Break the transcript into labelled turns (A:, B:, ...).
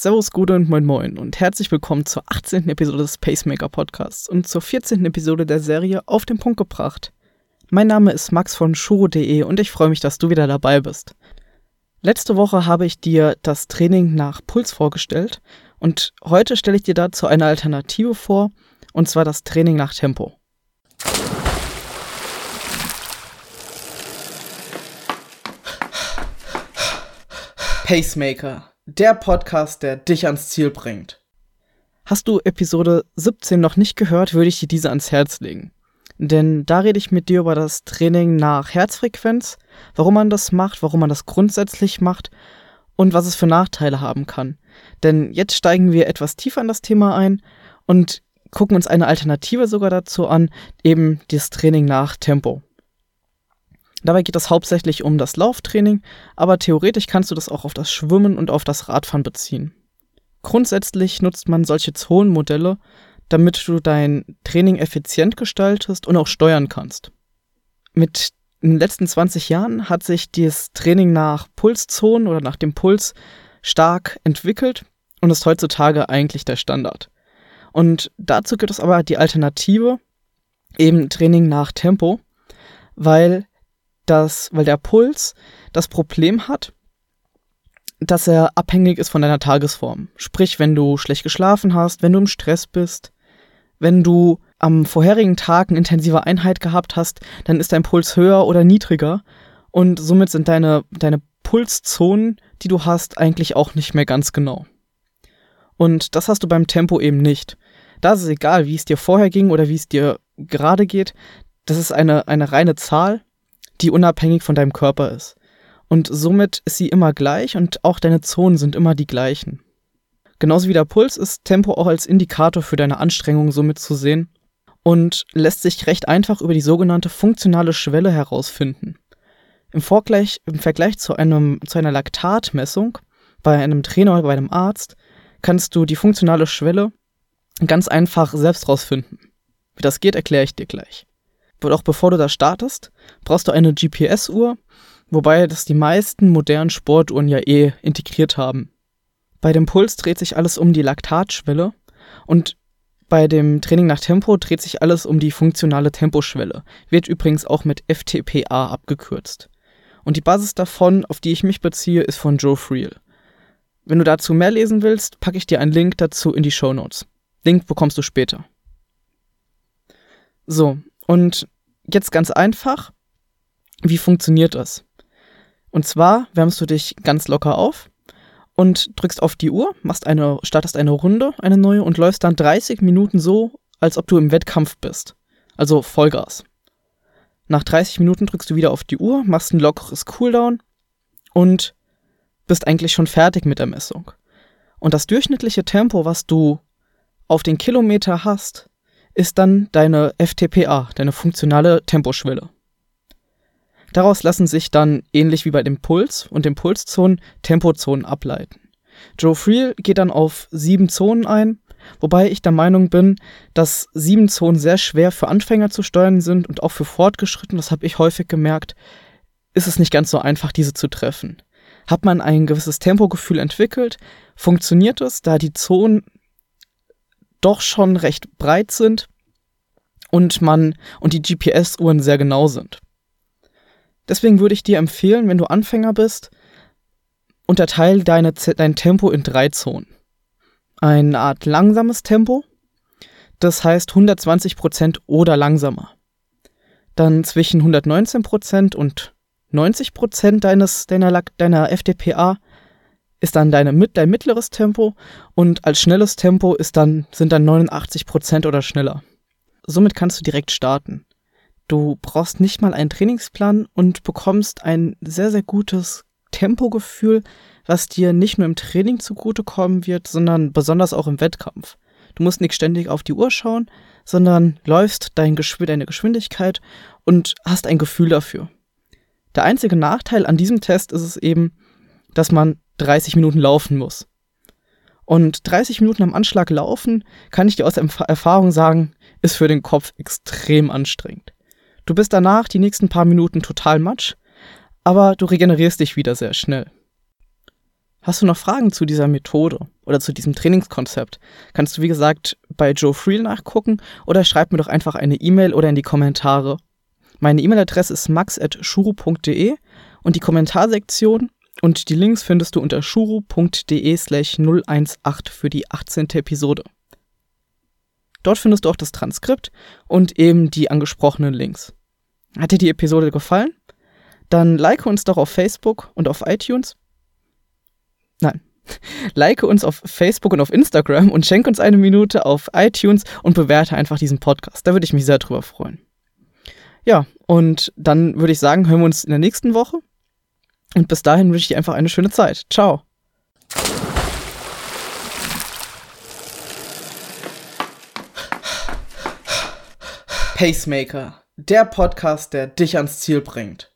A: Servus, Gute und Moin Moin und herzlich willkommen zur 18. Episode des Pacemaker Podcasts und zur 14. Episode der Serie Auf den Punkt gebracht. Mein Name ist Max von Shuro.de und ich freue mich, dass du wieder dabei bist. Letzte Woche habe ich dir das Training nach Puls vorgestellt und heute stelle ich dir dazu eine Alternative vor und zwar das Training nach Tempo. Pacemaker, der Podcast, der dich ans Ziel bringt. Hast du Episode 17 noch nicht gehört, würde ich dir diese ans Herz legen. Denn da rede ich mit dir über das Training nach Herzfrequenz, warum man das macht, warum man das grundsätzlich macht und was es für Nachteile haben kann. Denn jetzt steigen wir etwas tiefer in das Thema ein und gucken uns eine Alternative sogar dazu an, eben das Training nach Tempo. Dabei geht es hauptsächlich um das Lauftraining, aber theoretisch kannst du das auch auf das Schwimmen und auf das Radfahren beziehen. Grundsätzlich nutzt man solche Zonenmodelle, damit du dein Training effizient gestaltest und auch steuern kannst. Mit den letzten 20 Jahren hat sich das Training nach Pulszonen oder nach dem Puls stark entwickelt und ist heutzutage eigentlich der Standard. Und dazu gibt es aber die Alternative, eben Training nach Tempo, weil dass, weil der Puls das Problem hat, dass er abhängig ist von deiner Tagesform. Sprich, wenn du schlecht geschlafen hast, wenn du im Stress bist, wenn du am vorherigen Tag eine intensive Einheit gehabt hast, dann ist dein Puls höher oder niedriger und somit sind deine, deine Pulszonen, die du hast, eigentlich auch nicht mehr ganz genau. Und das hast du beim Tempo eben nicht. Da ist es egal, wie es dir vorher ging oder wie es dir gerade geht. Das ist eine, eine reine Zahl die unabhängig von deinem Körper ist. Und somit ist sie immer gleich und auch deine Zonen sind immer die gleichen. Genauso wie der Puls ist Tempo auch als Indikator für deine Anstrengung somit zu sehen und lässt sich recht einfach über die sogenannte funktionale Schwelle herausfinden. Im Vergleich, im Vergleich zu, einem, zu einer Laktatmessung bei einem Trainer oder bei einem Arzt kannst du die funktionale Schwelle ganz einfach selbst rausfinden. Wie das geht, erkläre ich dir gleich. Auch bevor du da startest, brauchst du eine GPS-Uhr, wobei das die meisten modernen Sportuhren ja eh integriert haben. Bei dem Puls dreht sich alles um die Laktatschwelle und bei dem Training nach Tempo dreht sich alles um die funktionale Temposchwelle, wird übrigens auch mit FTPA abgekürzt. Und die Basis davon, auf die ich mich beziehe, ist von Joe Friel. Wenn du dazu mehr lesen willst, packe ich dir einen Link dazu in die Show Notes. Link bekommst du später. So, und jetzt ganz einfach, wie funktioniert das? Und zwar wärmst du dich ganz locker auf und drückst auf die Uhr, machst eine, startest eine Runde, eine neue und läufst dann 30 Minuten so, als ob du im Wettkampf bist. Also Vollgas. Nach 30 Minuten drückst du wieder auf die Uhr, machst ein lockeres Cooldown und bist eigentlich schon fertig mit der Messung. Und das durchschnittliche Tempo, was du auf den Kilometer hast, ist dann deine FTPA, deine funktionale Temposchwelle. Daraus lassen sich dann, ähnlich wie bei dem Puls und den Pulszonen, Tempozonen ableiten. Joe Friel geht dann auf sieben Zonen ein, wobei ich der Meinung bin, dass sieben Zonen sehr schwer für Anfänger zu steuern sind und auch für Fortgeschritten, das habe ich häufig gemerkt, ist es nicht ganz so einfach, diese zu treffen. Hat man ein gewisses Tempogefühl entwickelt, funktioniert es, da die Zonen doch schon recht breit sind und man und die GPS-Uhren sehr genau sind. Deswegen würde ich dir empfehlen, wenn du Anfänger bist, unterteile deine, dein Tempo in drei Zonen. Eine Art langsames Tempo, das heißt 120% oder langsamer. Dann zwischen 119% und 90% deines, deiner, deiner FDPA ist dann deine, dein mittleres Tempo und als schnelles Tempo ist dann, sind dann 89% oder schneller. Somit kannst du direkt starten. Du brauchst nicht mal einen Trainingsplan und bekommst ein sehr, sehr gutes Tempogefühl, was dir nicht nur im Training zugutekommen wird, sondern besonders auch im Wettkampf. Du musst nicht ständig auf die Uhr schauen, sondern läufst dein Geschw deine Geschwindigkeit und hast ein Gefühl dafür. Der einzige Nachteil an diesem Test ist es eben, dass man 30 Minuten laufen muss. Und 30 Minuten am Anschlag laufen, kann ich dir aus Erfahrung sagen, ist für den Kopf extrem anstrengend. Du bist danach die nächsten paar Minuten total matsch, aber du regenerierst dich wieder sehr schnell. Hast du noch Fragen zu dieser Methode oder zu diesem Trainingskonzept, kannst du wie gesagt bei Joe Freel nachgucken oder schreib mir doch einfach eine E-Mail oder in die Kommentare. Meine E-Mail-Adresse ist max.shuru.de und die Kommentarsektion und die Links findest du unter shuru.de slash 018 für die 18. Episode. Dort findest du auch das Transkript und eben die angesprochenen Links. Hat dir die Episode gefallen? Dann like uns doch auf Facebook und auf iTunes. Nein. Like uns auf Facebook und auf Instagram und schenk uns eine Minute auf iTunes und bewerte einfach diesen Podcast. Da würde ich mich sehr drüber freuen. Ja, und dann würde ich sagen, hören wir uns in der nächsten Woche. Und bis dahin wünsche ich dir einfach eine schöne Zeit. Ciao. Pacemaker, der Podcast, der dich ans Ziel bringt.